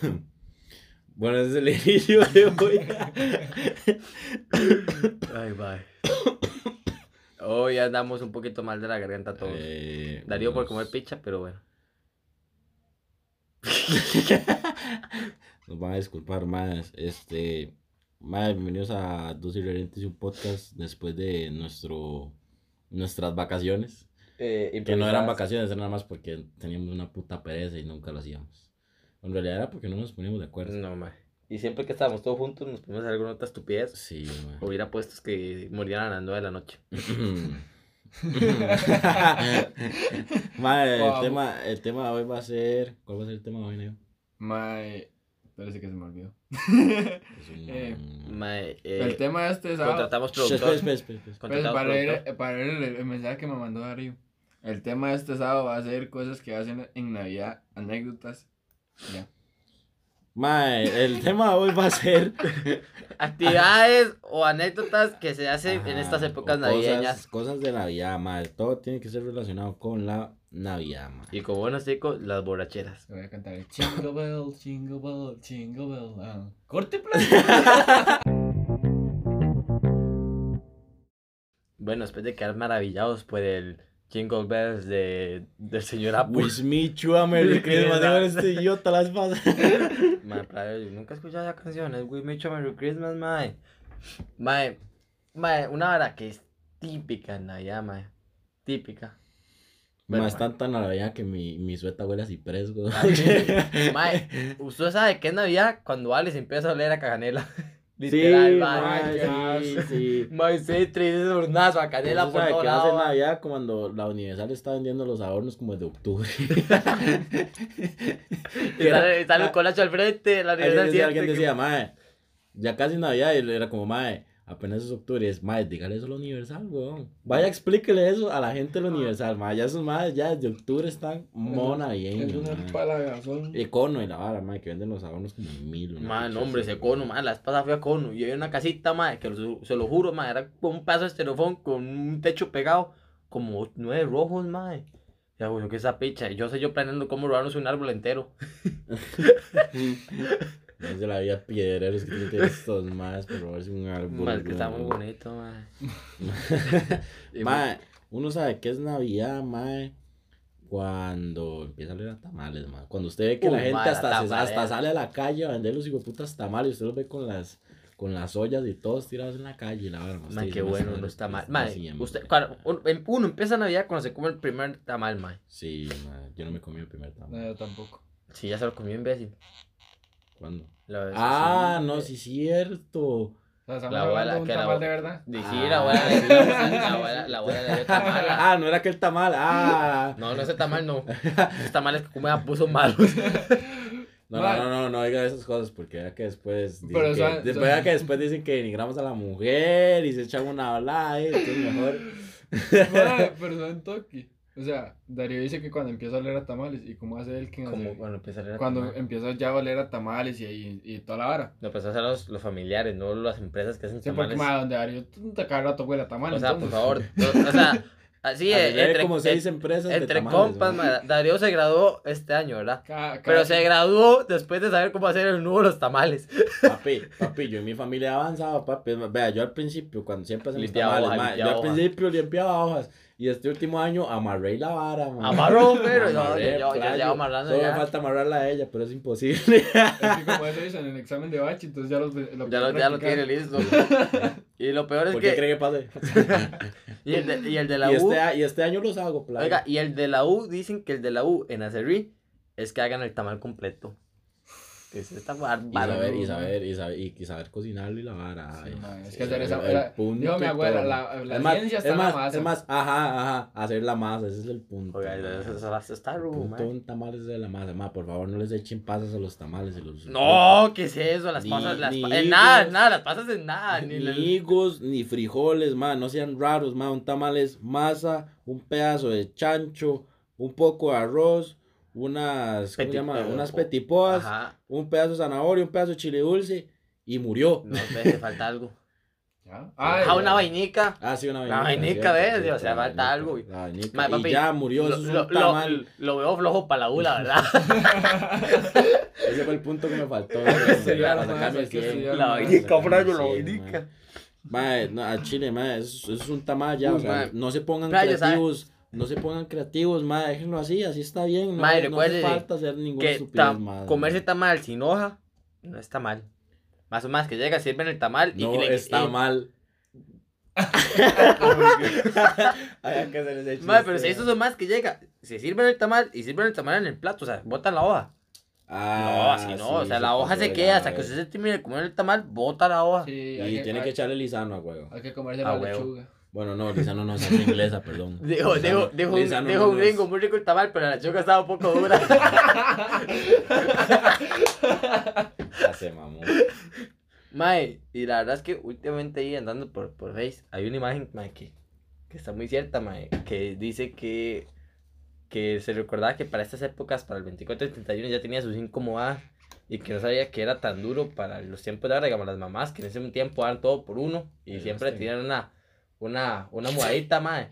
Bueno, ese es el inicio de hoy. Ay, bye. Hoy andamos un poquito mal de la garganta todos. Eh, Darío por comer picha, pero bueno. Nos van a disculpar más. Este. Más bienvenidos a Dos Irreverentes y un podcast después de nuestro nuestras vacaciones. Eh, Que no eran vacaciones, eran nada más porque teníamos una puta pereza y nunca lo hacíamos. En realidad era porque no nos poníamos de acuerdo. No, ma. Y siempre que estábamos todos juntos nos poníamos a hacer alguna otra estupidez. Sí, man. Hubiera puestos que morían a las 9 de la noche. El Wow. tema, el tema de hoy va a ser. ¿Cuál va a ser el tema de hoy, Neo? Mae, parece que se me olvidó. Es un- Eh, Mae, el eh, tema de este sábado. contratamos Espera, productor. espera, espera, espera. Pues, Contratamos para leer, para leer el, el mensaje que me mandó Darío. El tema de este sábado va a ser cosas que hacen en Navidad, anécdotas. Ya. Mae, el tema de hoy va a ser. Actividades o anécdotas que se hacen en Ajá, estas épocas cosas- navideñas. Cosas de Navidad, mae. Todo tiene que ser relacionado con la Navidad, mae. Y como buenos chicos, las borracheras. Voy a cantar el Jingle Bell, Jingle Bell, Jingle Bell. ah. Corte. Bueno, después de quedar maravillados por el Jingle Bells de, del señor Apple. Wish me you a Merry Christmas. Digo, este idiota las pasa. Mae, yo nunca he escuchado esa canción, es Make Merry Christmas, mae. Mae, mae, una vara que es típica en Navidad, mae. Típica. Bueno, Mae, es tanta Navidad que mi, mi sueta huele a ciprés, güey. Mae, usted sabe que es Navidad cuando Alex empieza a oler a canela. Sí, Literal, mae. mae, sí, sí. Sí, tres hornazo a canela Usted por todo hace lado. mae. Navidad cuando la Universal está vendiendo los adornos como de octubre. Y sale, sale el colacho al frente, la universidad decía, alguien decía, mae, ya casi Navidad, y era como, mae, apenas es octubre, y es, mae, dígale eso a la Universal, weón. Vaya, explíquele eso a la gente de la Universal, mae, ya esos mae, ya desde octubre están mona Es una gasón. Y cono y la vara, mae, que venden los adornos como mil. Man, picha hombre, ese cono, man, la espada fue a cono. Y había una casita, man, que lo- se lo juro, man, era un pedazo de estereofón con un techo pegado, como nueve rojos, man. Ya, güey, que esa picha. Yo sé yo planeando cómo robarnos un árbol entero. No es de la vida piedreros que tienen estos más por robarse un árbol. Man, que está muy bonito, Mae, uno sabe que es Navidad, mae, cuando empieza a leer a tamales, mae. Cuando usted ve que Uy, la gente mae, la hasta, se- hasta sale a la calle a vender los putas tamales, usted los ve con las con las ollas y todos tirados en la calle y la verdad. Man, qué bueno, no está mal. Man, usted, cuando, uno, em- uno empieza Navidad cuando se come el primer tamal, man. Sí, mae, yo no me comí el primer tamal. No, yo tampoco. Sí, ya se lo comió imbécil. ¿Cuándo? La- Ah, sí, no, eh, sí, cierto. O sea, estamos La abuela, de un que la de verdad. Sí, Ah. la abuela le dio, la abuela, la abuela le dio tamal. Ah, no era aquel tamal. Ah. No, no ese tamal no. Ese tamal es que come a puso malos. No, no, no, no, no diga esas cosas porque ya que después dicen Pero que, son- después, son- ya que después dicen que denigramos a la mujer y se echan una ola, eh, entonces mejor. Mae, pero son toki. O sea, Darío dice que cuando empieza a oler a tamales, ¿y cómo hace él que sé? cuando empieza a leer a Cuando tamal. empieza ya a oler a tamales y, y, y toda la vara. Lo empezó a hacer los, los familiares, no las empresas que hacen Sí, porque tamales. mae, donde Darío tú te cada rato huele a tamal. o sea, por entonces. favor. no, o sea, así ve entre, como seis empresas de entre tamales, compas, ma, Darío se graduó este año, ¿verdad? Ca- Pero se graduó después de saber cómo hacer el nudo de los tamales. Papi, papi, yo en mi familia avanzaba, papi. Vea, yo al principio, cuando siempre hacemos Limpiaba tamales, hojas, ma, yo al principio limpiaba hojas. Y este último año amarré la vara, ma. Amarró, pero no, Amarré, yo, yo, yo amarrando Solo ya. me falta amarrarla a ella, pero es imposible. Es que como eso dicen en el examen de bachi, entonces ya, los, lo Ya lo, ya lo tiene listo. y lo peor es ¿Por qué que. cree que pase? Y el de, y el de la y, U. este, y este año los hago, playo. Oiga, y el de la U, dicen que el de la U en Acerrí es que hagan el tamal completo. Que es esta Y bárbaro. saber, y saber, y saber, y, y saber cocinarlo y la vara. Sí, ay, mae, es que hacer el- esa- el era- punto dijo mi y abuela, todo. la- la es más, ciencia está es en la más, masa. Es más, ajá, ajá, hacer la masa, ese es el punto. Oiga, eso, eso, eso está El un tamal es de la masa, ma, por favor no les echen pasas a los tamales y los No, ¿qué es eso? Las Ni- pasas, las ni pa- en nada, nada, las pasas en nada. ni Ni la- higos, ni frijoles, ma, no sean raros, ma, un tamal es masa, un pedazo de chancho, un poco de arroz, unas, ¿cómo se Petit- llama? eh, Unas petipoas, Ajá. un pedazo de zanahoria, un pedazo de chile dulce y murió. No, te falta algo. Ah, Ah, una vainica. Ah, sí, una La vainica. vainica, cierto, ¿ves? cierto, O sea, la falta vainica, algo. La vainica. Y papi, ya murió, lo, eso es lo- un tamal. lo- lo veo flojo para la bula, ¿verdad? Ese fue el punto que me faltó. estudiar para más, sacarme hay el que 100. estudiar La vainica, Franco, la 100, vainica. mae. No, a Chile, mae, eso, eso es un tamal ya, Uy, o sea, no se pongan creativos, no se pongan creativos, mae, déjenlo así, así está bien, no, Mae, no hace falta hacer ninguna Que estupidez comerse tamal sin hoja no está mal. Más o más que llega, sirven el tamal y no y le- está y- mal. Hay que hacer ese Mae, chiste, pero si mae. estos son más que llega, se sirven el tamal y sirven el tamal en el plato, o sea, botan la hoja. Ah, no, así no, sí, o sea, la hoja se queda hasta que usted se termine de comer el tamal, bota la hoja. Sí, Y tiene hay, que echarle lisano a huevo. hay que comerse Ah, la lechuga. Bueno, no, lisano no, es inglesa, perdón. Dijo, dijo, dijo, un- dijo un gringo muy rico el tamal, pero la choca estaba un poco dura. Ya se mamó. Mae, y la verdad es que últimamente ahí andando por, por Face, hay una imagen, mae, que, que está muy cierta, mae, que dice que, que se recordaba que para estas épocas, para el 24 y el 31, ya tenía sus incómodas y que no sabía que era tan duro para los tiempos de ahora, digamos, las mamás, que en ese tiempo daban todo por uno y siempre tenían una, una, una mudadita, mae.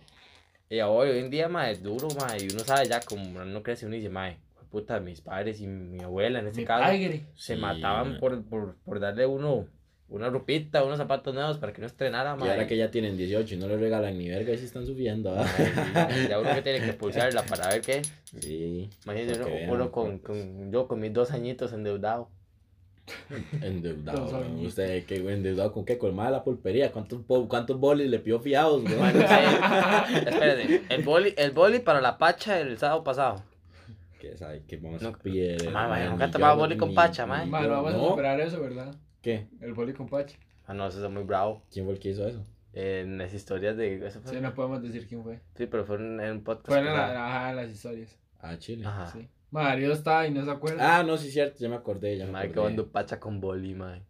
Y hoy, hoy en día, mae, es duro, mae, y uno sabe ya, como uno crece, uno dice, mae, puta, mis padres y mi abuela en este Mi caso aire. se Sí, mataban por, por, por darle uno una ropita, unos zapatos nuevos para que no estrenara, Y mae. ahora que ya tienen 18 y no le regalan ni verga, y se están subiendo. ¿ah? Mae, sí, ya uno que tiene que pulsarla para ver qué. Sí. Que uno, uno con, pues, con, yo con mis dos añitos endeudado. Endeudado. ¿Usted qué, güey, endeudado con qué? Colmada la pulpería. ¿Cuántos, cuántos bolis le pidió fiados, güey? Mae, no sé. Espérate, el boli, el boli para la pacha el sábado pasado. ¿Qué sabe? ¿Qué vamos No, a mae, Ni nunca tomaba boli con pacha, Mano, vamos a superar eso, ¿verdad? ¿Qué? El boli con pacha. Ah, no, eso es muy bravo. ¿Quién fue el que hizo eso? En las historias de. Eso fue, Sí, no podemos decir quién fue. sí, pero fue en, en un podcast. Fue en la, ajá, en las historias. Ah, Chile. Ajá. Sí. Mario está y no se acuerda. Ah, no, sí, cierto, ya me acordé, ya me Mae, que acordé. cuando pacha con boli, mae.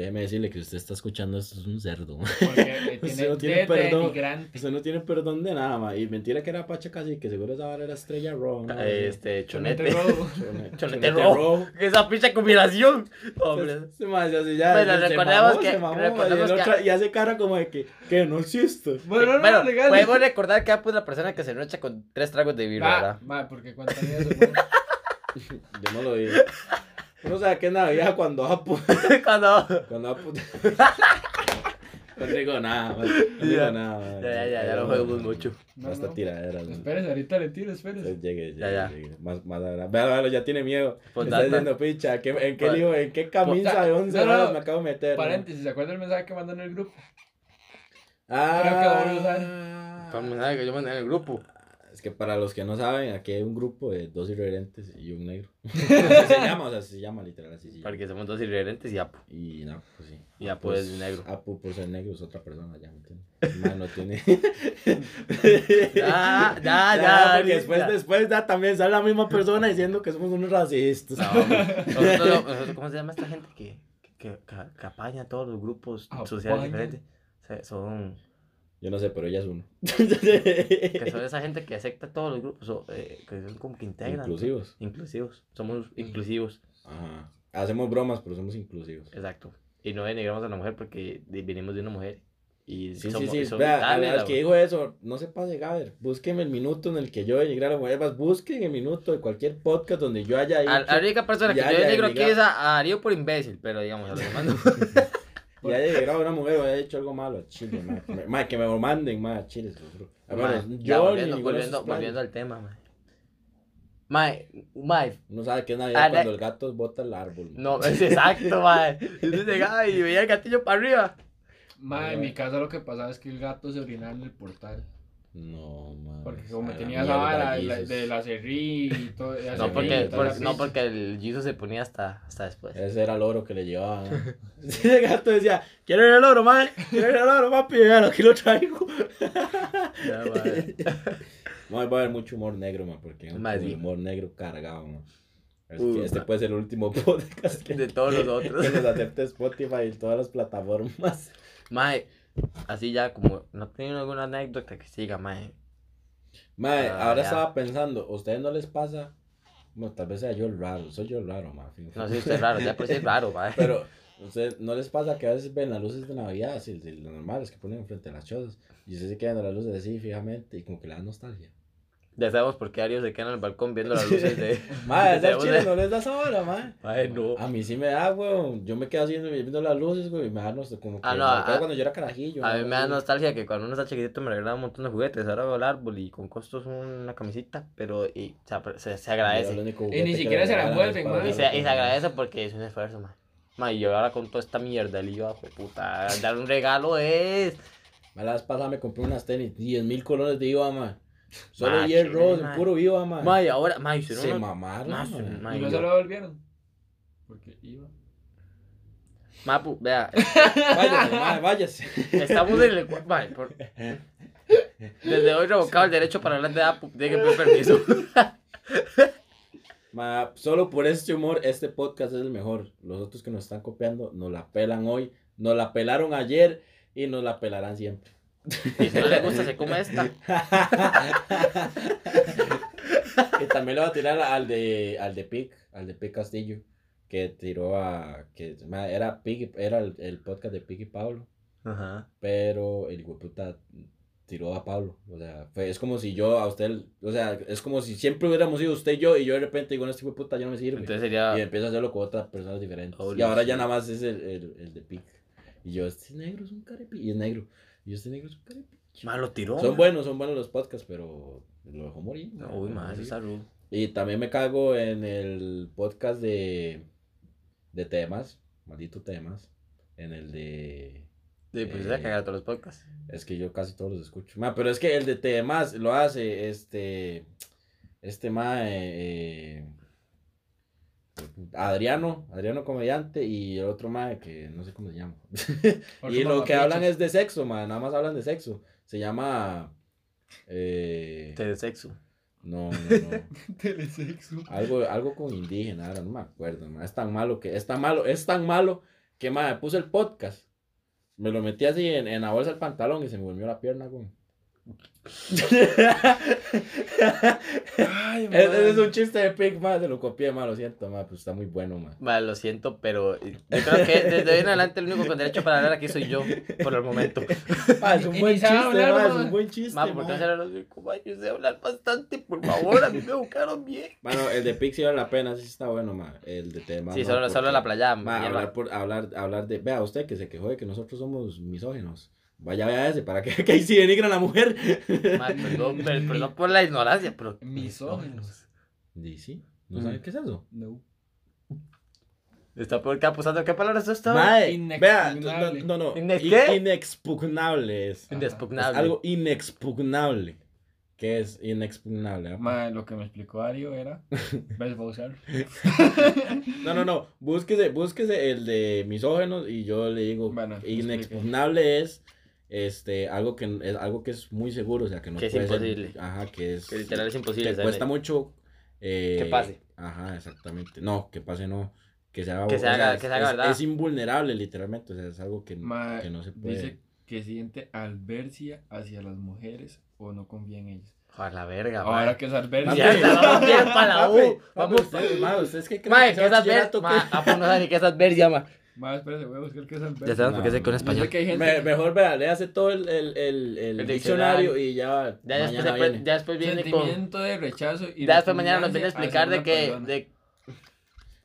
Déjeme decirle que usted está escuchando esto, es un cerdo. Porque le Usted tiene, no tiene de perdón. Usted no tiene perdón de nada, ma. Y mentira que era Pacha casi, que seguro esa vara era estrella roja. ¿no? Este, Chonete chonete. Chonete rojo. Esa pinche combinación. Hombre. Se me hace así ya. Bueno, se recordemos mamó, que- se mamó, recordemos y, el que- otro- y hace cara como de que, que no existe. Bueno, no, bueno, legal. podemos recordar que Apu es la persona que se nocha con tres tragos de birra, Ah, ¿verdad? ma, porque eso, güey. Yo no lo digo. Uno sabe que es Navidad cuando Apu. Cuando... Cuando Apu. No digo nada, ma, no digo Ya. nada. ma. Ya, ya, ya, ya lo jugamos mucho. No, Basta no. tiradera. ma. Espérese, ahorita le tiro, espérese. Entonces, Llegue, llegue, Ya, ya. llegue. Más, más. Véalo, ya tiene miedo. Pues Me está diciendo, picha, ¿qué- ¿en qué Pues- lío, en qué camisa Pues, de 11 no, no, horas me acabo de meter? Paréntesis, ¿se acuerda el mensaje que mandó en el grupo? Ah, Creo que lo voy a usar. Para mensaje que yo mandé en el grupo. Es que para los que no saben, aquí hay un grupo de dos irreverentes y un negro. así se llama, o sea, se llama literal así. Porque somos dos irreverentes y Apu. Y no, pues sí. Y Apu es negro. Apu por ser negro es otra persona, ya me entiendes. No tiene. Ya, ya, ya, Porque después, ya. después ya también sale la misma persona diciendo que somos unos racistas. No, hombre. Nosotros- nosotros- ¿Cómo se llama esta gente que, que, que, que apaña a todos los grupos sociales diferentes? O sea, son, Yo no sé, pero ella es uno. que son esa gente que acepta todos los grupos, o, eh, que son como que integran. Inclusivos. Inclusivos. Somos inclusivos, Ajá. Hacemos bromas, pero somos inclusivos. exacto. Y no denigramos a la mujer porque venimos de una mujer. Y Sí, somos, sí, sí. Vea, al, la- que dijo eso, no se pase, Gaber. Búsqueme el minuto en el que yo denigré a la mujer. Más busquen el minuto de cualquier podcast donde yo haya ido. A- La única persona que yo denigro aquí es a, a Darío por imbécil, pero digamos, a los demás no. Y haya llegado una mujer o haya hecho algo malo a Chile, ma. Que me- ma, que me manden, Chile, lo ver, Mae, ya, yo volviendo, ni volviendo, volviendo al tema, mae. Mae, mae, Uno sabe que es Navidad cuando el gato bota el árbol. no, es exacto, mae. Y usted llegaba y veía el gatillo para arriba. Ma, en mi casa lo que pasaba es que el gato se orinaba en el portal. No, ma. Porque como la tenía mierda, vara de la, la cerrí y todo. No porque, y por- la no porque el Jesus se ponía hasta, hasta después. Ese era el oro que le. Sí, el gato decía, ¿quieren el oro, ma? ¿Quieren el oro, papi? Véalo, aquí lo traigo. Ya. No, va a haber mucho humor negro, ma, porque es un Ma, sí. humor negro cargado, ma. Es Uh, que este puede ser el último podcast que, De todos los otros. que nos acepte Spotify y todas las plataformas. Mae, así ya como no tienen alguna anécdota que siga, mae. Mae, Ah, ahora ya. estaba pensando, ¿a ustedes no les pasa? Bueno, tal vez sea yo el raro, soy yo el raro, ma. fin. No sé, usted es raro, ya sí es raro, mae. Pero, ¿usted no les pasa que a veces ven las luces de Navidad, así, de las normales que ponen frente a las chozas, y ustedes se quedan de las luces así fijamente y como que le da nostalgia? Ya sabemos por qué Ario se queda en el balcón viendo las luces de. Ma, de- esas chiles no les da esa hora, ma. Mae, no. A mí sí me da, weón. Yo me quedo así viendo, las luces, güey, y me da nostalgia, como que Ah, no, me a- cuando yo era carajillo. A mí me da nostalgia que cuando uno está chiquitito me regalaban un montón de juguetes. Ahora veo el árbol y con costos una camisita, pero y, se, se, se agradece. Y ni siquiera se la envuelven, es para ma. Y se, y se agradece porque es un esfuerzo, man. Ma, y yo ahora con toda esta mierda, el IVA, puta, dar un regalo es. Ma, La vez pasada me compré unas tenis, 10 mil colones de IVA, ma. Solo Ma, 10 chile, rolls, ma. puro IVA, ma. Ma, y ahora, ma, y si se uno- mamaron, ma, ma. ma, Y no se lo devolvieron. Porque iba. ma, pu- vea, Váyase, ma, váyase. estamos en el. cua- ma, por- Desde hoy revocado el derecho para hablar de Apu, tiene que pedir permiso. Ma, solo por este humor, este podcast es el mejor. Los otros que nos están copiando nos la pelan hoy, nos la pelaron ayer y nos la pelarán siempre. Y si no le gusta, se come esta. Y también le voy a tirar al de al de Pic, al de Pic Castillo, que tiró a que era Pic, era el, el podcast de Pic y Pablo, Ajá. pero el puta tiró a Pablo, o sea, fue, es como si yo a usted, o sea, es como si siempre hubiéramos sido usted y yo y yo de repente digo, no, este puta ya no me sirve. Entonces sería. Y empiezo a hacerlo con otras personas diferentes. Y ahora ya nada más es el, el, el de Pic. Y yo, este negro es un carepi. Y es negro. Y este negro es un carepi. Ma, lo tiró. Son buenos, son buenos los podcasts, pero lo dejó morir. No, Uy, morir. es salud. Y también me cago en el podcast de, de temas, maldito temas. En el de. Sí, pues Eh, se va a cagar todos los podcasts. Es que yo casi todos los escucho. Ma, pero es que el de temas lo hace este. Este ma. eh, Adriano, Adriano comediante y el otro ma que no sé cómo se llama. y lo que hablan es de sexo, ma, nada más hablan de sexo. Se llama. Eh, De sexo. no, no, no. Telesexo. Algo, algo con indígena, ahora no me acuerdo, ma. Es tan malo que, es tan malo, es tan malo que ma, puse el podcast. Me lo metí así en, en la bolsa del pantalón y se me durmió la pierna, güey. Ay, Es, es un chiste de Pig, ma, se lo copié, ma, lo siento, ma, pues está muy bueno, ma. Ma, lo siento, pero yo creo que desde hoy en adelante el único con derecho para hablar aquí soy yo, por el momento. Ma, es un buen chiste, hablar, ma, es ma. un buen chiste, Ma, ma. ¿por qué hacer los como yo sé hablar bastante? Por favor, a mí me buscaron bien. Bueno, el de Pig sí vale la pena, sí está bueno, ma. El de tema. Sí, no, solo, solo porque- la playa. Hablar, por, hablar, hablar de. Vea, usted que se quejó de que nosotros somos misógenos. Vaya, vea ese, para que, que ahí sí denigran a la mujer. Perdón, per- perdón por la ignorancia, pero. Misógenos. ¿Y sí? ¿No Mm. saben qué es eso? No. Está que apostando. ¿Qué palabras es esto? Mae, vea, Inexpugnable. no, no, no. ¿Ine- in- qué? Inexpugnable es. Es Inexpugnable. algo inexpugnable. ¿Qué es inexpugnable? ah? Ma, lo que me explicó Ario era. ¿Ves, usar? No, no, no. Búsquese, búsquese el de misógenos y yo le digo Bueno, explique. inexpugnable es este algo que es algo que es muy seguro, o sea, que no Que es ser- imposible. ajá, que es Que literal es imposible. que ¿sabes? cuesta mucho eh, Que pase. Ajá, exactamente. No, que pase no. Que se haga, Que se o sea, que se haga es- verdad. es invulnerable, literalmente. O sea, es algo que, Ma, que no se puede. dice que siente albercia hacia las mujeres o no confía en ellas. A la verga, Ahora que es albercia. Ya está, vamos bien para la U. Vamos. ustedes, ma, ustedes qué creen Mae, que ¿qué es Ma, qué? Apu no sabe ni qué es adversia, ma. Ma, espérate, voy a buscar qué es albercia. Ya sabes por qué sé con. Yo español. sé que hay gente. Me- mejor vea, le hace todo el, el, el, el El diccionario diccionario. y ya, Ya después, mañana viene. ya después viene con. Sentimiento de rechazo y Ya después mañana nos viene a repugnancia explicar de que. una persona. De...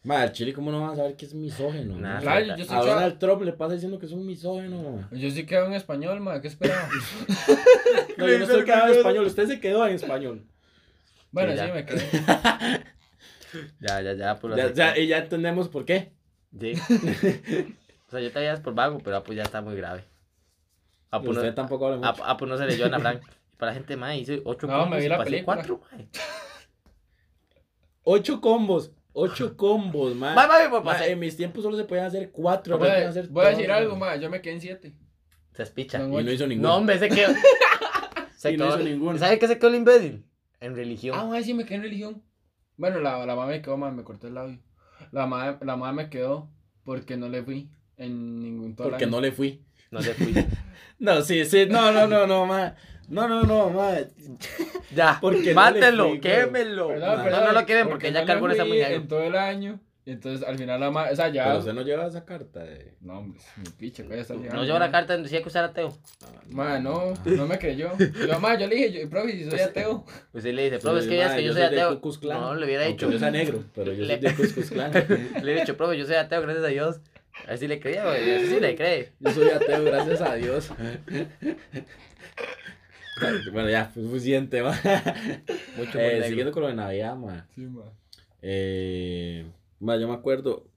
Ma, el chile, ¿cómo no van a saber que es misógeno? Nah, ma? Claro, yo, yo sé A que- Donald Trump le pasa diciendo que es un misógeno. Yo sí quedo en español, ma, ¿qué esperaba? No, yo no estoy quedado en español, usted se quedó en español. bueno, Sí, sí, ya. me quedé. Ya, ya, ya, por Ya, ya, y ya entendemos por qué. Sí. o sea, yo todavía es por vago, pero Apu ya está muy grave. Apu no, usted tampoco habla mucho. Apu, no se leyó a Ana Frank. Para la gente, más hice 8 No, me vi la pasé película. 4, mae. Ocho combos. Ocho combos, ma. Pues, Ma, pasé. en mis tiempos solo se podían hacer cuatro. Voy a, pueden hacer voy a decir algo, ma. ma, yo me quedé en siete. Se espicha. Y no hizo ninguno. No, hombre, se quedó. se Y no quedó- hizo ninguno. ¿Sabe qué se quedó el imbécil? En religión. Ah, ma, sí, me quedé en religión. Bueno, la, la mamá me quedó, ma, me cortó el labio. La mamá, la mamá me quedó porque no le fui en ningún todo Porque no le fui. No se fui. No, sí, sí, no, no, no, no, ma. No, no, no, madre. Ya, Porque no le mátenlo, fui, quémelo. Perdón, No, perdón, no lo quieren porque porque ya no le muy fui negro. En todo el año. Y entonces al final la ma... O sea, ya. Pero usted no lleva esa carta de. No, hombre, mi picha, que ya está llegando. No llevo la carta decía que usted era ateo. Ma, no, no me creyó. Yo, ma, yo le dije, yo, profe, si soy ateo. Usted le dice, profe, es que ya es Madre, que yo soy ateo. No, le hubiera dicho. Yo sea negro, pero yo soy Le- de Ku Klux Klan. Le he dicho, profe, yo soy ateo, gracias a Dios. Así le creía, güey. Así sí le cree. Yo soy ateo, gracias a Dios. bueno, ya, fue suficiente, ma. Mucho Eh, siguiendo con lo de Navidad, ma. Sí, ma. Eh, ma, yo me acuerdo,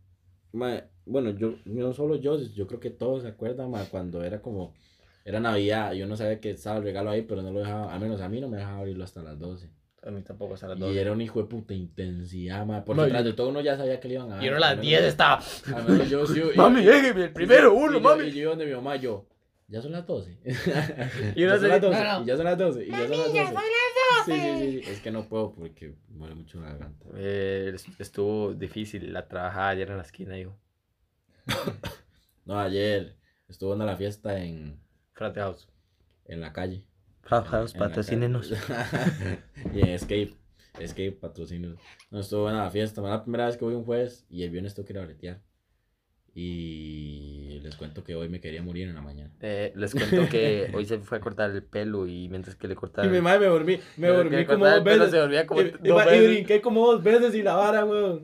ma, bueno, yo, no solo yo, yo creo que todos se acuerdan, ma, cuando era como, era Navidad, yo no sabía que estaba el regalo ahí, pero no lo dejaba, al menos a mí no me dejaba abrirlo hasta las 12. A mí tampoco hasta las Y 12. era un hijo de puta intensidad, ma, tras yo- de todo uno ya sabía que le iban a dar. Y uno a las menos 10 yo- estaba. yo sí. y- Mami, déjeme, el primero, y- uno, y yo- mami. Y yo donde mi mamá, yo, ya son las 12. Y uno ya son las 12, No, no. y ya son las 12, y ya son las 12. ya son las Sí, sí, sí, sí, es que no puedo porque muere mucho la garganta. Eh, estuvo difícil la trabajada ayer en la esquina, digo. No, ayer estuvo en la fiesta en, Frate House. en la calle. Frate House, patrocínenos. y en Escape. Escape patrocínenos. No, estuvo en la fiesta. Fue la primera vez que voy un jueves y el viernes tengo que ir a bretear. Y les cuento que hoy me quería morir en la mañana. Eh, les cuento que hoy se fue a cortar el pelo y mientras que le cortaba Y mi madre me dormí, me dormí como dos veces. se dormía como Y, dos y veces. brinqué como dos veces y la vara, weón.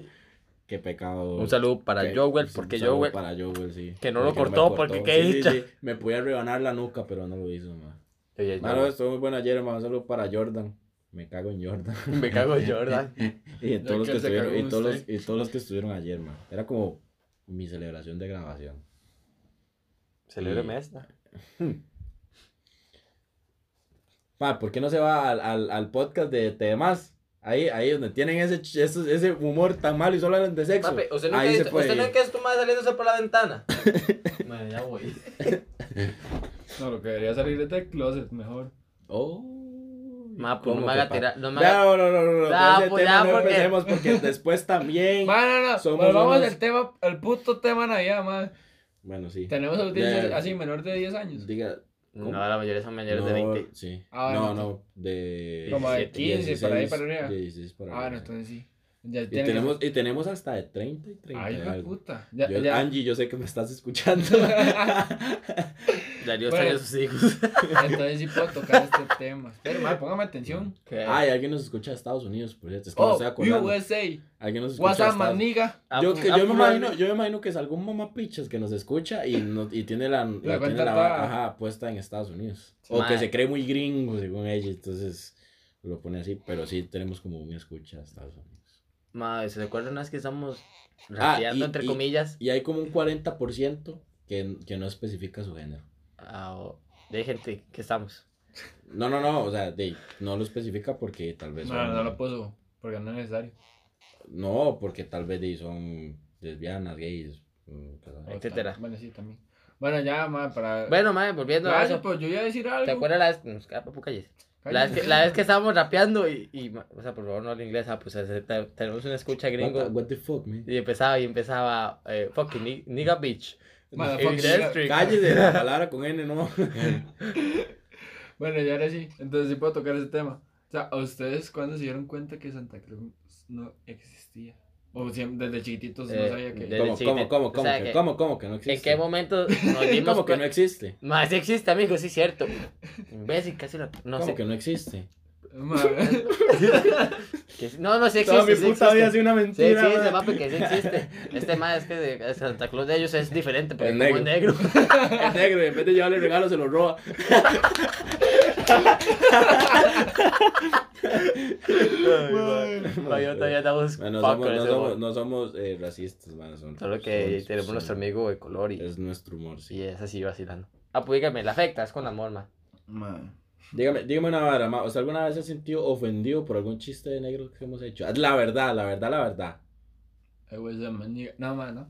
Qué pecado. Un saludo para Que- Joel, sí, porque Joel- Para Joel, sí. que no lo cortó, porque qué Sí, dicha. sí. Me podía rebanar la nuca, pero no lo hizo, man. Oye, Mano, estuvo muy bueno ayer, man. Un saludo para Jordan. Me cago en Jordan. me cago en Jordan. y en todos los que estuvieron, y todos los, y todos los que estuvieron ayer, man. Era como mi celebración de grabación. Celébreme esta. Pa, ¿por qué no se va al, al, al podcast de Temas? Ahí, ahí donde tienen ese, ese, ese humor tan malo y solo hablan de sexo. Papi, ¿usted no ahí que se puede usted no ir. que esto más saliéndose por la ventana? Bueno, ya voy. No, lo que debería salir es del closet, mejor. Oh. Ma, pues no ¿cómo me haga tirar, no me haga... No, no, no, no, no. Con ese pues, tema ya, no porque- empecemos porque después también. Ma, no, no, Somos volvamos unos- al tema, al puto tema Navidad, ma. Bueno, sí. Tenemos audiencias así, menor de 10 años. Diga. No, la mayoría son mayores de no, 20. Sí. Ah, no, bueno. no, de. Como de 17, 15, por ahí para arriba. 16 para Ah, arriba, bueno, sí. entonces sí. Ya Y tiene- tenemos, y tenemos hasta de 30 y 30. Ay, la puta. Ya, Yo- ya. Angie, yo sé que me estás escuchando. Darío Bueno. extraña a sus hijos. Entonces sí puedo tocar este tema. Pero, ma, póngame atención. Ay, alguien nos escucha de Estados Unidos, por cierto. Es que no Oh, estoy acordando. USA. Alguien nos escucha WhatsApp, Estados- maniga. Yo, que, yo, me imagino, yo me imagino que es algún mamapichas que nos escucha y, no, y tiene la, la, tiene la toda. ajá, puesta en Estados Unidos. O que se cree muy gringo, según ella, entonces lo pone así. Pero sí tenemos como un escucha de Estados Unidos. Madre, ¿se acuerdan una vez que estamos Ah, rapeando y- entre y- comillas? Y hay como un 40% que, que no especifica su género. Ah, o- de gente que estamos. No, no, no, o sea, de, no lo especifica porque tal vez No, son... no lo puso. Porque no es necesario. No, porque tal vez de, son lesbianas, gays, mm, Etcétera. Bueno, sí, también. Bueno, ya, ma, para. Bueno, madre, volviendo a eso. pues yo iba a decir algo. ¿Te acuerdas la vez? Nos queda. La vez, que, la vez que estábamos rapeando y, y, o sea, por favor no habla inglés, ah, pues tenemos una escucha What, gringo the- what the fuck, man? y empezaba y empezaba eh, fucking ni- nigga bitch. Cállese la palabra con N, no. Bueno, y ahora sí. Entonces sí puedo tocar ese tema. O sea, ¿a ustedes cuándo se dieron cuenta que Santa Claus no existía? O siempre desde chiquititos no Eh, sabía que. ¿Cómo, cómo, cómo, o cómo, sea que, que- cómo, cómo que no existe? ¿En qué momento nos dimos ¿Cómo que no existe? Más existe, amigo, sí es cierto. Imbécil, casi lo... No ¿Cómo sé. que no existe? Que sí- no, no, sí existe. Toda mi sí puta vida ha existe. sido una Sí mentira. existe, ma. papi, que sí existe. Este más es que de Santa Claus de ellos es diferente, porque Es como es negro. Es negro y en vez de llevarle regalos se lo roba. Ay, yo todavía estamos Bueno, fuck somos- no ese somos, no somos eh, racistas, mano. son- Solo que tenemos son- nuestro amigo de color y, Es nuestro humor, sí. y es así vacilando. Ah, pues dígame, la afecta, es con amor, man. ma. Dígame, dígame una vara, ma. ¿Usted alguna vez se ha sentido ofendido por algún chiste de negro que hemos hecho? La verdad, la verdad, la verdad. Esa maniga. No, ma, no.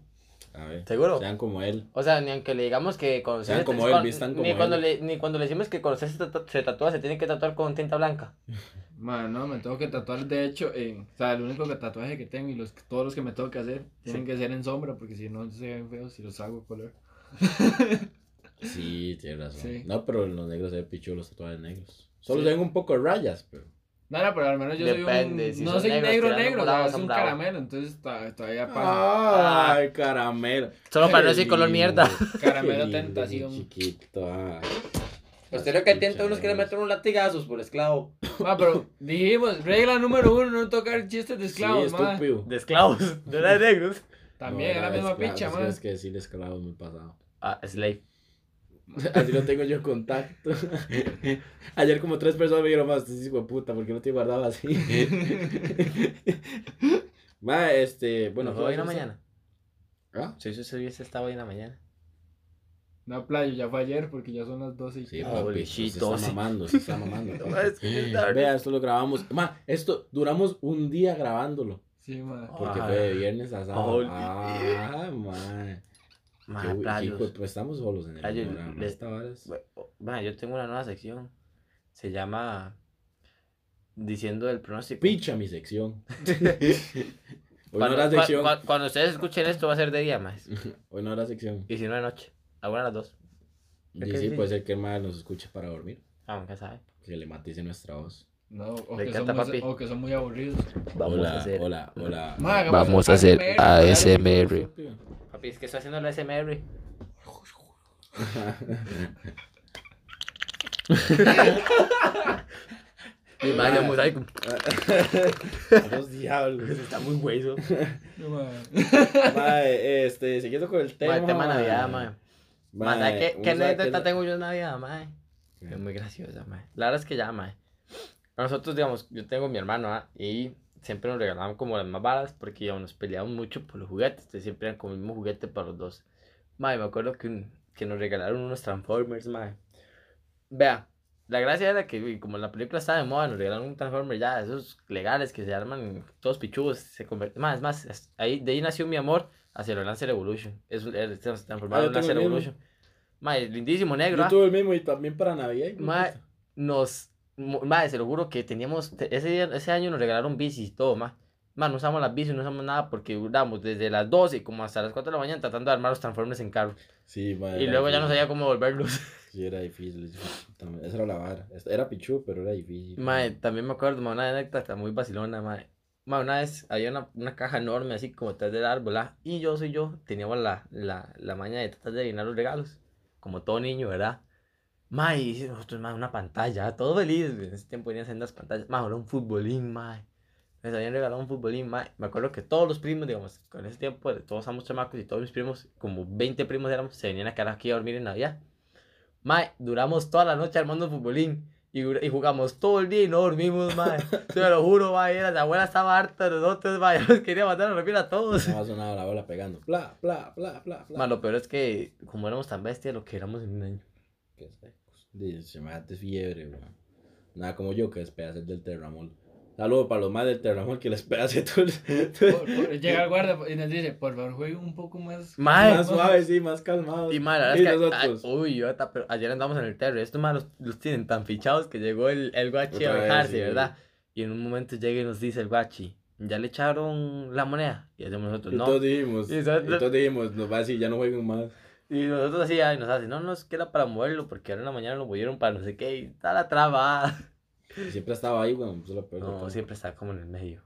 A ver. ¿Seguro? Sean como él. O sea, ni aunque le digamos que conocer Sean como es él, vistan como ni él. cuando le Ni cuando le decimos que conocer se, tatu- se tatúa, se tiene que tatuar con tinta blanca. Ma, no, me tengo que tatuar. De hecho, en, o sea, el único que tatuaje que tengo y los, todos los que me tengo que hacer tienen que ser en sombra porque si no se ven feos si los hago color. Sí, tienes razón. Sí. No, pero los negros se ven pichudos los tatuajes negros. Solo se ven un poco de rayas, pero. No, no, pero al menos yo Depende, soy un... si no soy negros, negro negro, por o sea, abajo es son un bravos. caramelo, entonces todavía pasa. Ay, caramelo. Solo para no decir color mierda. Caramelo tentación. Chiquito, ah. Usted lo que tienta unos que le meten unos latigazos por esclavo. Ma, pero dijimos, regla número uno, no tocar chistes de esclavos, sí, ma. estúpido. De esclavos, no era de negros. También, No, era la misma esclavo, picha, es ma. que- Es que decir esclavo es muy pasado. Ah, slave. Así no tengo yo contacto. Ayer como tres personas me dijeron, más, este hijo de puta, ¿por qué no te guardaba así? Ma, este, bueno, fue hoy en la ¿cómo se mañana. ¿Ah? Si eso se hubiese estado hoy en la mañana. No, playo, ya fue ayer porque ya son las 12 y Sí, Ah, papi, holy se está mamando, se está mamando. No, es que es tarde. Vea, esto lo grabamos. Ma, esto, duramos un día grabándolo. Sí, ma. Porque Ah. fue de viernes a sábado. Ah, ma. Qué Ma, bu- playos. hijo de- pues estamos solos en el Playos, programa. es- Bueno, yo tengo una nueva sección. Se llama Diciendo el pronóstico. Picha mi sección. Hoy Cuando, sección. cua- cuando ustedes escuchen esto va a ser de día, más. Hoy no era sección. Y si no de noche. Alguna de las dos. Y sí, sí. puede ser que el mal nos escuche para dormir. Ah, nunca sabe. Que le matice nuestra voz. No, o que, encanta, son muy, papi. o que son muy aburridos. Vamos hola, a hacer. hola, hola. Ma, Vamos a hacer ASMR. ASMR. Papi, es que estoy haciendo la SMR. Y vaya mosaico. Los diablos. Está muy hueso. No, ma. Mae, este, siguiendo con el tema. El tema de Navidad, mae. Mae, Ma, ¿sabes qué, qué anécdota tengo yo en Navidad, mae? Es muy graciosa, mae. La verdad es que ya, mae. Nosotros, digamos, yo tengo mi hermano, ¿ah? Y siempre nos regalaban como las más balas porque digamos, nos peleábamos mucho por los juguetes. Entonces siempre eran como el mismo juguete para los dos. Mae, me acuerdo que, un- que nos regalaron unos Transformers, mae. Vea, la gracia era que como la película estaba de moda, nos regalaron un Transformer ya, esos legales que se arman todos pichudos, se convierten. Más, más, ahí, de ahí nació mi amor hacia el Lancer Evolution. Es, es, se transformaron Ah, en Lancer. Evolution. Mae, lindísimo negro. Yo ah. tuve el mismo y también para Navidad. puta. nos. Mae, se lo juro que teníamos. te- Ese, día- ese año nos regalaron bicis y todo, mae. Mae, no usamos las bicis, no usamos nada porque duramos desde las 12 como hasta las 4 de la mañana tratando de armar los Transformers en carro. Sí, mae, Y luego ya no sabía cómo volverlos. Sí, era difícil. madre. Esa era la vara. Era pichu, pero era difícil. Mae, también me acuerdo, mae, una anécdota muy vacilona, mae. Mae, una vez había una, una caja enorme así como detrás del árbol, ¿ah? Y yo soy yo, teníamos la, la, la maña de tratar de adivinar los regalos. Como todo niño, ¿verdad? Mae, y nosotros, mae, una pantalla, todo feliz. En ese tiempo venían haciendo las pantallas. Mae, un futbolín, mae. Les habían regalado un futbolín, mae. Me acuerdo que todos los primos, digamos, con ese tiempo, todos somos chamacos y todos mis primos, como 20 primos éramos, se venían a quedar aquí a dormir en Navidad. Mae, duramos toda la noche armando futbolín. Y, y jugamos todo el día y no dormimos, mae. Te lo juro, mae. La abuela estaba harta de nosotros, mae. Nos quería matar a dormir a todos. No ha sonado la bola pegando. Pla, pla, pla, pla, pla. Mae, lo peor es que, como éramos tan bestias, lo que éramos en un año. Qué secos. Dice, se me hace fiebre, weón. Nada como yo que despedacé del terramol. Saludos para los más del terramol que les pedacé todo el... Llega el guardia y nos dice, por favor, juegue un poco más. Mae. Más suave, sí, más calmado. Y mae, la Y verdad es que. nosotros. ay, uy, yo hasta- pero ayer andamos en el terror. Estos mae los, los tienen tan fichados que llegó el, el guachi Otra a bajarse, sí. ¿verdad? Y en un momento llega y nos dice el guachi, ¿ya le echaron la moneda? Y hacemos nosotros, Y no. todos dijimos, Y y nosotros- todos dijimos, nos va a decir, ya no jueguen más. Y nosotros así, ay, nos hace, no, no, es que era para moverlo, porque ahora en la mañana lo movieron para no sé qué, y está la traba. Siempre estaba ahí, weón. pues, peor de No, todo. siempre está como en el medio.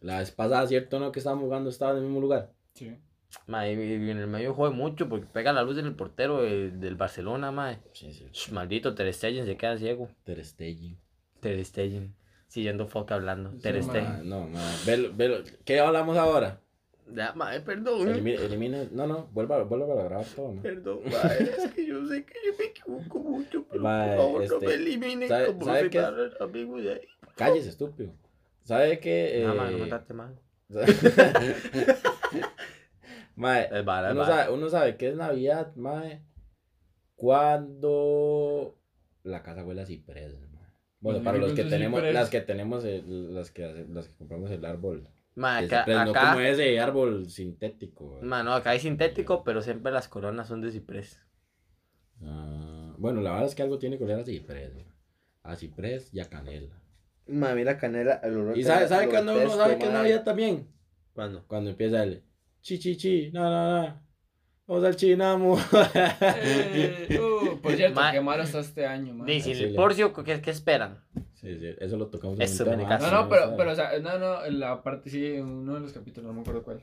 La vez pasada, ¿cierto? ¿No? Que estábamos jugando, estaba en el mismo lugar. Sí. Ma, y, y en el medio jode mucho porque pega la luz del portero de- del Barcelona, mae. Sí, sí. Sh, Maldito Ter Stegen se queda ciego. Ter Stegen. Ter Stegen. Siguiendo foca hablando. Ter Sí, Stegen. Ah, no, ma, velo, velo. ¿Qué hablamos ahora? Ya, mae, perdón. Elimina, elimina, no, no, vuelva, vuelva a grabar todo, ¿no? Perdón, mae. Es que yo sé que yo me equivoco mucho, pero Mae, por favor no este, me eliminen ¿sabe- como sabe qué? padre, amigo de ahí. Cállese, estúpido. ¿Sabe qué? No, Eh, mae, no me trate mal. mae, uno, sabe, uno sabe que es Navidad, mae, cuando la casa huele a ciprés, mae. Bueno, para los que tenemos, las que tenemos, el- las que, las que compramos el árbol De acá, ciprés, no como ese árbol sintético. no, acá hay sintético, pero siempre las coronas son de ciprés. Ah, bueno, la verdad es que algo tiene que oler a ciprés, ¿no? a ciprés y a canela. Mae, mira canela, el olor ¿Y sabe, sabe cuando uno sabe que es Navidad también? ¿Cuándo? Cuando empieza el chi chi chi, no, no, no. Vamos al chinamo. Eh, uh, por cierto, Ma- qué malo está este año, man. Dice, el Porcio, ¿qué, qué esperan? Sí, sí, eso lo tocamos Eso un me tema caso. No, no, pero, pero, o sea, no, no, en la parte, sí, en uno de los capítulos, no me acuerdo cuál.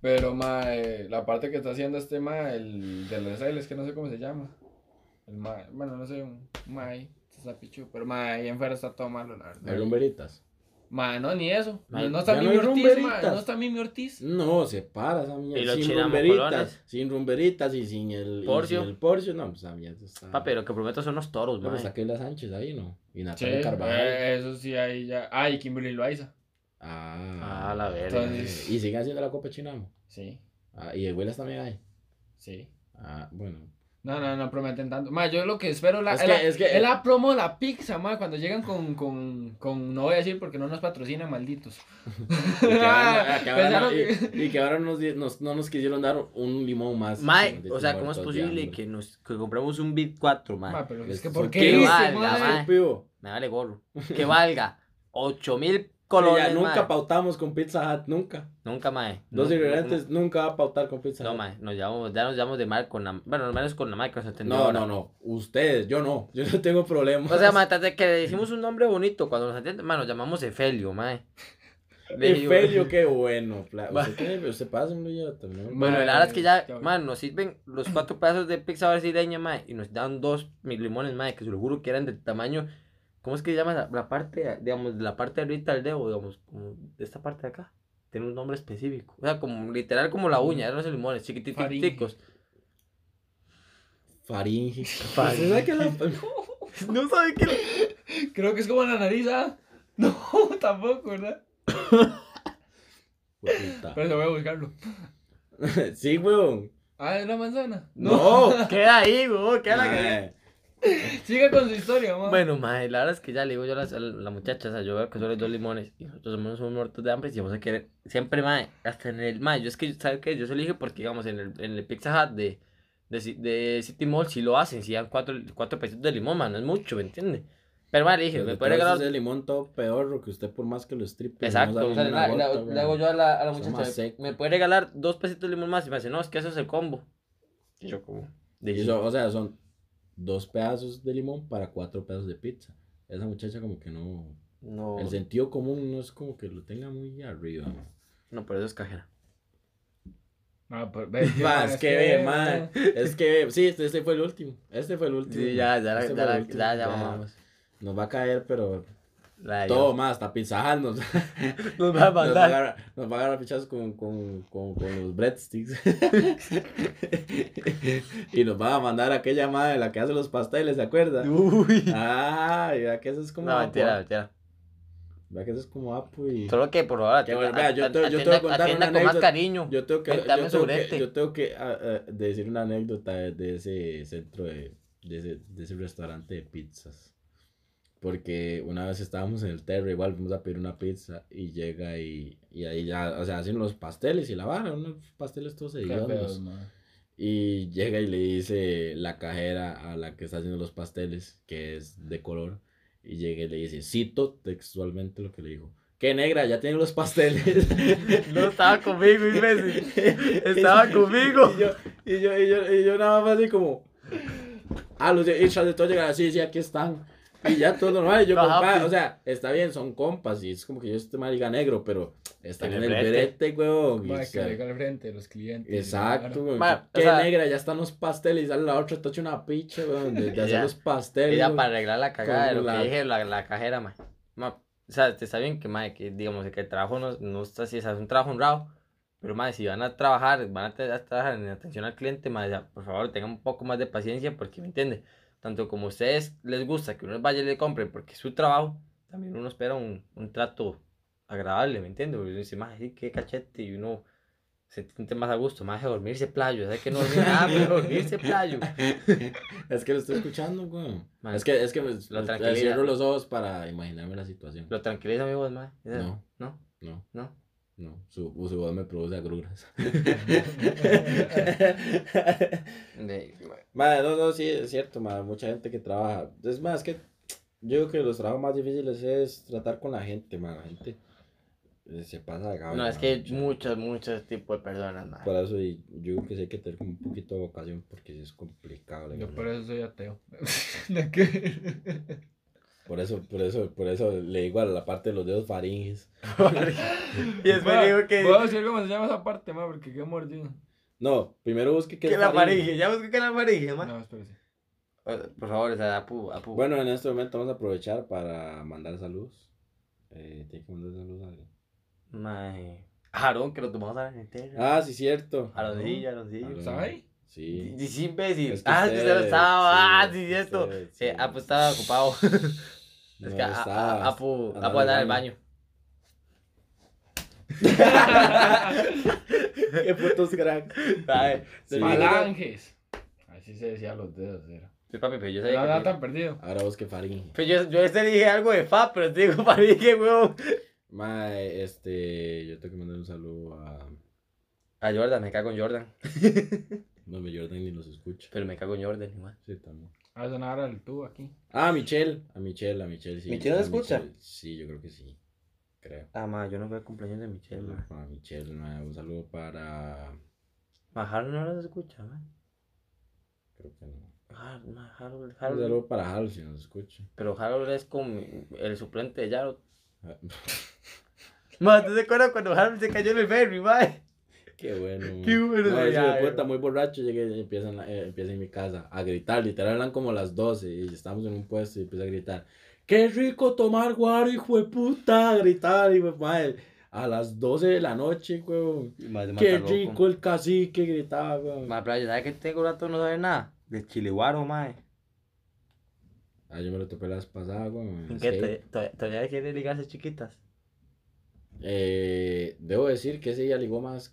Pero, ma, eh, la parte que está haciendo este ma, el de los L, es que no sé cómo se llama. El ma, bueno, no sé, un ma ahí, está pichu, pero ma, ahí en fuera está todo malo, la verdad. ¿Hay? Ma, no, ni eso. Ma, No, no está no Mimi hay Ortiz, no está Mimi Ortiz. No, se para esa mierda. ¿Y los sin rumberitas. Sin rumberitas y sin el. y Porcio. sin el porcio, no, pues esa mierda está. Papi, lo que prometo son los toros, No, pues mae. está Keila Sánchez ahí, ¿no? Y Sí, Natalia Carvajal. eh, eso sí, ahí ya. Ah, y Kimberly Loaiza. Ah, Ah, la verga. Entonces- Y sigue haciendo la Copa Chinamo. Sí, Ah, y Huelas también hay. sí. Ah, bueno. No, no, no prometen tanto. Ma, yo lo que espero la, Es que- la, es que- es la promo de la pizza, ma, cuando llegan con, con, con, no voy a decir porque no nos patrocinan, malditos. Y que ahora, ah, que no, que- y, y que ahora nos, di- nos- no nos quisieron dar un limón más. De o sea, ¿cómo es posible que nos que compremos un Bit 4, mae? Ma, pero es Es- que ¿por ¿por qué dice, valga, ma? ma? Me vale gorro. Que valga 8000 Sí, ya nunca mae. pautamos con Pizza Hut, nunca. Nunca, mae. Dos No, ingredientes nunca va a pautar con Pizza No, Hut. mae, nos llamamos, ya nos llamamos de mal con la, bueno, al menos con la que se entendió No, ahora. no, no. Ustedes, yo no. Yo no tengo problemas. O sea, mae, tras de que le decimos un nombre bonito, cuando nos atiende, mae, nos llamamos Efelio, mae. Efelio, qué bueno. Usted, pasa un yo también. Bueno, Mae, la verdad es que ya, man, nos sirven los cuatro pedazos de pizza brasileña, mae, y nos dan dos mil limones, mae, que se lo juro que eran del tamaño, ¿cómo es que se llama la, la parte, digamos, de la parte de ahorita del dedo, digamos, como de esta parte de acá? Tiene un nombre específico, o sea, como literal como la uña, eran los limones, Faringe. chiquititicos. Faringe. Faringe. ¿Usted sabe que la- No sabe qué. Creo que es como la nariz, ¿ah? No, tampoco, ¿verdad? Pero voy a buscarlo. Sí, weón. Ah, es la manzana. No. Queda ahí, güey, queda la que... Siga con su historia, ma. Bueno, mae, la verdad es que ya le digo yo a la, a la muchacha, o sea, yo veo que son los dos limones y nosotros somos muertos de hambre y vamos a querer, siempre, mae, hasta en el, mae, yo es que, ¿sabes qué? Yo se lo dije porque, digamos, en el, en el Pizza Hut de, de, de City Mall sí lo hacen, sí dan cuatro, cuatro pesitos de limón, man, no es mucho, ¿me entiendes? Pero, mae, le dije, Pero me puede regalar... ese limón todo peor que usted por más que lo stripe. Exacto, o sea, la- la- le hago yo a la, a la muchacha, me puede regalar dos pesitos de limón más y me dice, no, es que eso es el combo. Y yo como... Y eso, o sea, son dos pedazos de limón para cuatro pedazos de pizza. Esa muchacha como que no... No, El sentido común no es como que lo tenga muy arriba. no, pero eso es cajera. Ah, pero, ve, Ma, ma, es que ve, man. Es que ve, sí, este, este fue el último. Este fue el último. Sí, ya, ya la- Este ya último, ya, ya vamos. Nos va a caer, pero Todo más, hasta Pizza Hut nos, Nos va a mandar. agarrar, nos va a agarrar pichazos con, con, con, con los breadsticks. y nos va a mandar a aquella madre la que hace los pasteles, ¿se acuerda? Uy. Ah, ya que eso es como No, mentira, mentira. Vea que eso es como Apu y... Solo que por ahora Que, atienda, vea, yo te- yo te voy a atienda- contar una con más anécdota. cariño. Yo tengo que, Cuéntame yo tengo que, este. yo tengo que ah, ah, decir una anécdota de, de ese centro de, de, ese, de ese restaurante de pizzas. Porque una vez estábamos en el Terra, igual fuimos a pedir una pizza y llega y, y ahí ya, o sea, hacen los pasteles y la vara, unos pasteles todos hediondos. Y llega y le dice la cajera a la que está haciendo los pasteles, que es de color, y llega y le dice, cito textualmente lo que le dijo. Que negra, ya tiene los pasteles. No estaba conmigo, imbécil. Estaba conmigo. Y yo, y yo, y yo, y yo nada más así como. Ah, los de todo llegar así, sí, aquí están. Y ya todo normal. Yo, "Ah, pues. o sea, está bien, son compas. Y es como que yo este marica negro, pero están en En el brete. weón. que al frente los clientes. Exacto, weón. Sea- negra, ya están los pasteles. Y sale la otra, tocha una picha, weón, de, de hacer Ya. los pasteles. Weón. para arreglar la cagada de lo que dije, la, la cajera, ma. Ma, O sea, te está bien que, ma, que digamos que el trabajo no, no está así, o sea, es un trabajo honrado. Pero, ma, si van a trabajar, van a, tra- a trabajar en atención al cliente, ma, ya, por favor, tengan un poco más de paciencia porque, ¿me entiende? Tanto como a ustedes les gusta que uno vaya y le compren porque es su trabajo, también uno espera un, un trato agradable, ¿me entiende? Porque uno dice, ma, sí, qué cachete, y uno se siente más a gusto, más de dormirse playo, ¿sabes que no dormir nada, pero dormirse playo? Es que lo estoy escuchando, weón. Ma, Es que, es que me, Lo me- tranquiliza. cierro los ojos para imaginarme la situación. Lo tranquiliza mi voz, ma. ¿Es eso? No. ¿No? No, ¿No? No. Su, su voz me produce agruras. Madre, no, no, sí, es cierto, madre, mucha gente que trabaja. Es más, que yo creo que los trabajos más difíciles es tratar con la gente, madre, la gente. se pasa de gaba, No, es que hay mucho. muchos, muchos tipos de personas. Por eso y yo creo que sí hay que tener como un poquito de vocación porque sí es complicado. Yo por eso soy ateo. ¿De qué? Por eso, por eso, por eso le digo a la parte de los dedos faringes. y después Ma, digo que... A decir cómo se llama esa parte, ma, porque qué mordido. No, primero busque qué Que es la faringe. faringe, ya busqué que la faringe, mae. No, espérese. Por favor, o sea, apu, apu. Bueno, en este momento vamos a aprovechar para mandar saludos. Eh, tiene que mandar saludos a alguien. Mae. Aarón, que lo tomamos a la entera. Ah, sí, cierto. Aaroncillo, Aaroncillo. Aarón. ¿Está ahí? Sí. Y sí, imbécil. Es que ah, sí, usted- se lo estaba. ah, sí, sí, cierto. usted, Sí, sí. Apu estaba ocupado. No, es que a- a- Apu, Apu andaba en el al baño. Qué putos cracks. Ay, Sí. Falanges. Así se decía los dedos, era. Sí, papi, pero yo No, sabía no que... tan perdido. Ahora busque faringe. Pero yo, yo este dije algo de fa, pero te digo faringe, weón. Mae, este, yo tengo que mandar un saludo a... A Jordan, me cago en Jordan. No, me Jordan ni los escucha. Pero me cago en Jordan igual. Sí, también. A sonar el tubo aquí. Ah, a Michelle. A Michelle, a Michelle, sí. ¿Michelle nos A escucha? Michelle, Sí, yo creo que sí. Creo. Ah, ma, yo no al cumpleaños de Michelle, ma. Para Michelle, mae, un saludo para... Ma, Harold no los escucha, ma. Creo que no. Har- ma, Harold, Un Harold. saludo para Hal, si nos escucha. Pero Harold es como el suplente de Jarod. Ah, Ma, ¿tú te acuerdas cuando Harold se cayó en el ferry, ma? Qué bueno. Qué bueno, No, ya, hijo de puta muy borracho, llegué y empieza en, la- eh, empieza en mi casa a gritar. Literal eran como las 12 y estamos en un puesto y empieza a gritar. ¡Qué rico tomar guaro, hijo de puta! A gritar, y madre. A las 12 de la noche, weón. ¡Qué rico el cacique! Gritaba, weón. Ma, pero ¿sabes que tengo rato no sabe nada? De chiliguaro, ma. Ah, yo me lo topé las pasadas, weón. ¿En qué? que, ¿Todavía- ¿Todavía, todavía quiere ligarse chiquitas? eh, debo decir que ese día ligó más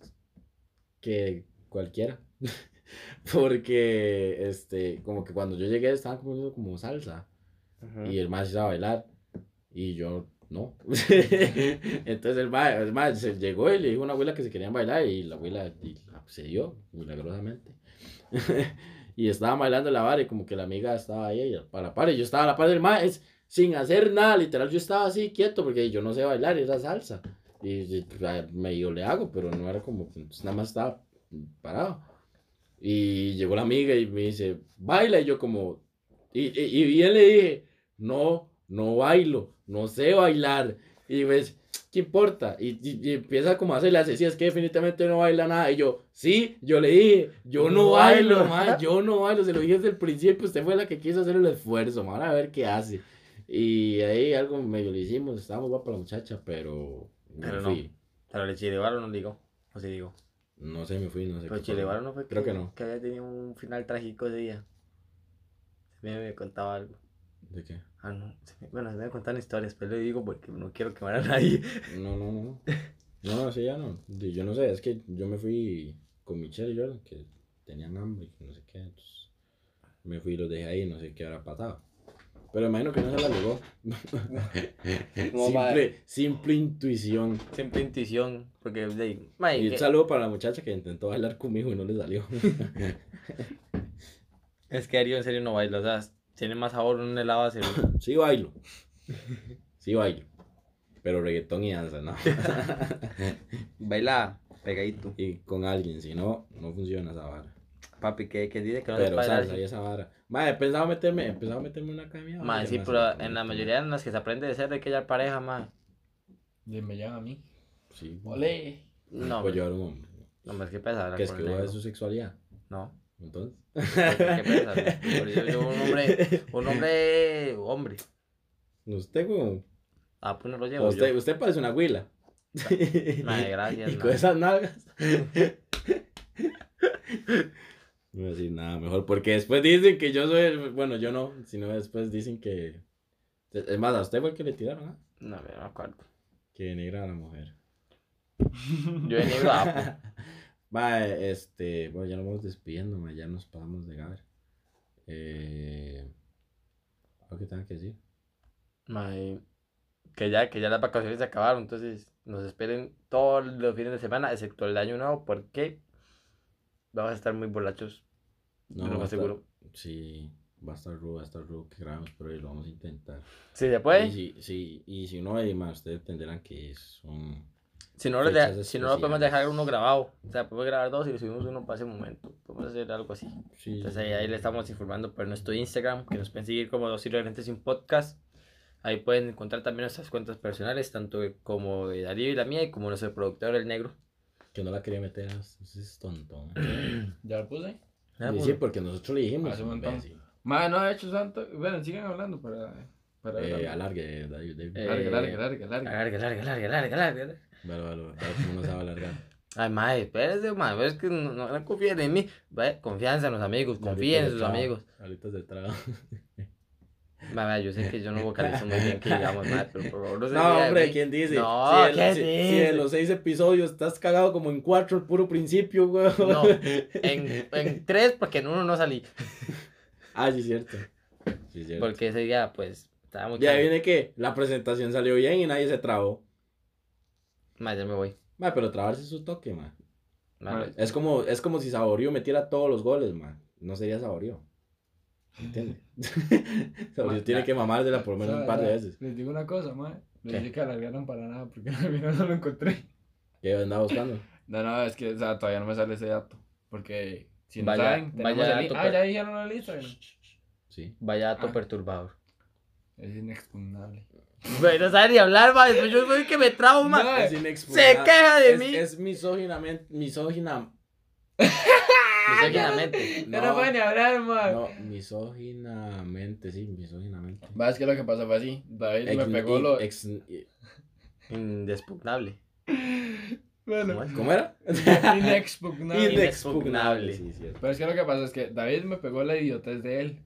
que cualquiera. Porque, este, como que cuando yo llegué estaban comiendo como salsa. Y el más iba a bailar. Y yo no. Entonces el más, el se llegó y le dijo a una abuela que se querían bailar. Y la abuela y accedió milagrosamente. y estaba bailando la vara y como que la amiga estaba ahí a la par. Y yo estaba a la par del es- sin hacer nada. Literal, yo estaba así quieto porque yo no sé bailar, era salsa. Y, y, pues, medio le hago, pero no era como, pues, nada más estaba parado. Y llegó la amiga y me dice, baila. Y yo como, y, y, y bien le dije, no, no bailo, no sé bailar. Y ves, ¿qué importa? Y, y- y empieza como a hacerle así, "Sí, es que definitivamente no baila nada. Y yo, sí, yo le dije, yo no No bailo, bailo. ma, yo no bailo. Se lo dije desde el principio, usted fue la que quiso hacer el esfuerzo, ma, a ver qué hace. Y ahí algo medio le hicimos, estábamos guapa la muchacha, pero me Pero no. fui. Pero el chiliguaro no ligó. O sí digo. No sé, me fui, no sé. Pero chiliguaro no fue Creo que no. Que había tenido un final trágico ese día. Se me, me contaba algo. ¿De qué? Ah, no. se me- bueno, se me contaron historias, pero le digo porque no quiero quemar a nadie. No, no, no. No, no, sí, ya no. Yo no sé, es que yo me fui con Michelle y Jordan, que tenían hambre y no sé qué. Entonces me fui y los dejé ahí, no sé qué habrá pasado. Pero imagino que no se la. No, simple, simple intuición. Siempre intuición. Porque, de, mae, Y un que- saludo para la muchacha que intentó bailar conmigo y no le salió. es que Darío en serio no baila. O sea, tiene más sabor un helado a cerveza. Sí bailo. Sí bailo. Pero reggaetón y danza, no. Baila pegadito. Y con alguien, si no, no funciona esa vara. Papi, que, que dice que no Pero bailar. salsa y esa vara. Madre, he pensado meterme, he pensado meterme en una academia. Mae, vaya, sí, pero en la mayoría en las que se aprende de ser hay que hallar pareja, mae. Y me llama a mí. Sí. Ole. No, Pues yo un hombre. no, hombre, es que pesa Que es con que de su sexualidad. No, Entonces. ¿qué pesa? Por eso yo un hombre, un hombre, hombre. Usted, como. Ah, pues no lo llevo Usted, yo. usted parece una huila. Mae, gracias, Y con mae. esas nalgas. No voy a decir nada mejor. Porque después dicen que yo soy. el- Bueno, yo no. Sino después dicen que. Es más, a usted fue el que le tiraron, ¿ah? No, me acuerdo. Que negra a la mujer. Yo de negro ah, apo. Va, este, bueno, ya nos vamos despidiendo, ma, ya nos pasamos de Gaber. Eh, ¿Algo que que decir? Mae, que ya, que ya las vacaciones se acabaron, entonces nos esperen todos los fines de semana, excepto el año nuevo, porque vamos a estar muy borrachos, No, lo va estar- seguro. Sí, va a estar rudo, va a estar rudo que grabemos, pero lo vamos a intentar. Sí, se Y puede. si, sí, y si no, y más, ustedes entenderán que es un, Si no, de- si no lo podemos dejar uno grabado. O sea, podemos grabar dos y le subimos uno para ese momento. Podemos hacer algo así. Sí. Entonces ahí, ahí le estamos informando por nuestro Instagram, que nos pueden seguir como Dos Irreverentes Sin Podcast. Ahí pueden encontrar también nuestras cuentas personales, tanto como de Darío y la mía, y como nuestro productor, el negro. Que no la quería meter, es tonto. ¿Ya lo puse? Ah, Y sí, porque nosotros le dijimos. Hace un montón. imbécil. Ma, no ha hecho santo. Bueno, sigan hablando para. para Eh, alargue, David. David. Eh, larga, larga, larga, larga. Larga, larga, larga, larga, larga. Vale, vale, vale, cómo no sabe alargar. Ay, madre, espérese, madre, es que no, no, confíen en mí. Vaya, confianza en los amigos, confíen en sus amigos. Ahorita se traba. Madre, yo sé que yo no vocalizo muy bien, que digamos, madre, pero por favor no se No, de hombre, mí. ¿quién dice? No, si, el- ¿quién si- si dice? en los seis episodios estás cagado como en cuatro el puro principio, güey. No, en, en tres, porque en uno no salí. Ah, sí, es cierto. Sí, es cierto. Porque ese día, pues, estaba muy Ya caro. viene que la presentación salió bien y nadie se trabó. Madre, ya me voy. Ma, pero trabarse es su toque, man. Madre, Es como, es como si Saborío metiera todos los goles, man. No sería Saborío. ¿Entiendes? Saborío Ma, tiene que mamársela por lo menos un par de veces. Les digo una cosa, ma. Les ¿Qué? dije que alargaron para nada porque al final no lo encontré. ¿Qué andaba buscando? No, no, es que o sea, todavía no me sale ese dato. Porque si no Vaya- saben, vaya dato. Ah, ya dijeron el Instagram. Sí. Vaya dato Ah. perturbador. Es inexpugnable. Güey, no sabe ni hablar, madre. después Yo soy el que me trabo, madre. Ma, Es inexpugnable. Se queja de es, mí. Es misóginamente, misógina. Misóginamente. Ya no pueden ni hablar, ma. No, misóginamente, sí, misóginamente. Va, es que lo que pasó fue así. David me pegó lo. ex- Indespugnable. Bueno, ¿Cómo es? ¿Cómo era? inexpugnable. Inexpugnable. Sí. Pero es que lo que pasa es que David me pegó la idiotez de él.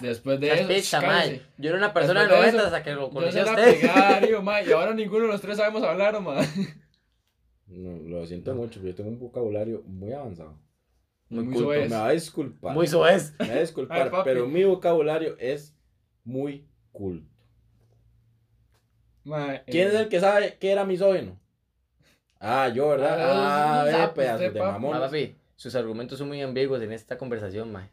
Después de eso, cállese. mae. Yo era una persona de Después de 90 eso, hasta que lo Yo conocí se a usted. y ahora ninguno de los tres sabemos hablar, ma. No, lo siento mucho, pero yo tengo un vocabulario muy avanzado. Muy Muy culto, soez. Me va a disculpar. Muy soez. Me va a disculpar, Ay, pero mi vocabulario es muy culto. Ma, ¿Quién eh, es el que sabe que era misógino? Ah, yo, ¿verdad? Ah, Ah, ve, usted, de mamón. papi, sus argumentos son muy ambiguos en esta conversación, mae.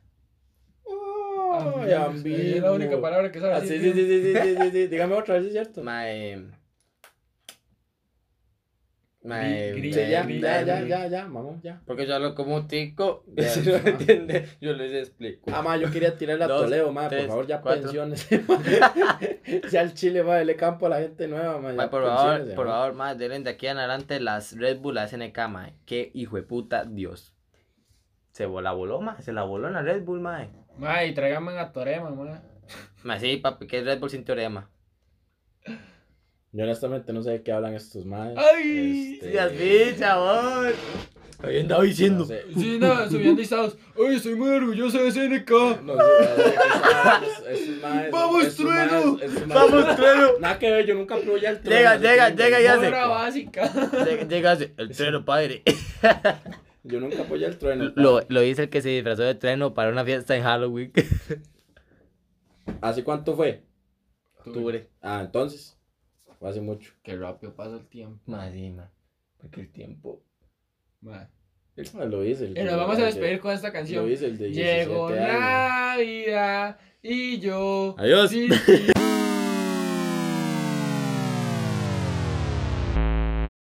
Ay, ambiguo, Es la única palabra que sabe Ah, sí, sí, tío. sí, sí, sí, sí, sí. Dígame otra vez, ¿es cierto? Mae. Sí, ya, ya, ya, ya, ya, mamón, ya. Porque yo hablo como un tico. Ya, Si no me entiende, yo les explico. Ah, ma, yo quería tirarle a Dos, Toledo, ma, por favor, ya cuatro. pensiones. ya el Chile, ma, dele campo a la gente nueva, ma. Mae, por favor, por ma. favor, mae, denle de aquí en adelante las Red Bull, la SNK, mae. Qué hijo de puta Dios. Se la voló, mae. Se la voló en la Red Bull, mae. Ma, y tráigame a Torema, ma. Mae, sí, papi, que es Red Bull sin teorema. Yo honestamente no sé de qué hablan estos madres. Ay, Este, Sí, así, chabón. Ahí andaba diciendo. No sé. Sí, no, subiendo estados. Ay, estoy muy orgulloso de SNK. No sé, ¡Vamos, trueno! Vamos, trueno. Nada que ver, yo nunca probé ya el trueno. Llega, llega, llega y hace- básica. Llega, llega el treno, padre. Yo nunca apoyé el trueno. Lo, lo dice el que se disfrazó de treno para una fiesta en Halloween. ¿Hace cuánto fue? Octubre. Ah, entonces. Hace mucho. Qué rápido pasa el tiempo. Más, sí, ma. Porque el tiempo. Ma. Ah, Lo hice. el Y nos vamos a el de- despedir con esta Lo canción. hice el de 17 Llegó vida y yo. Adiós. Sí, sí.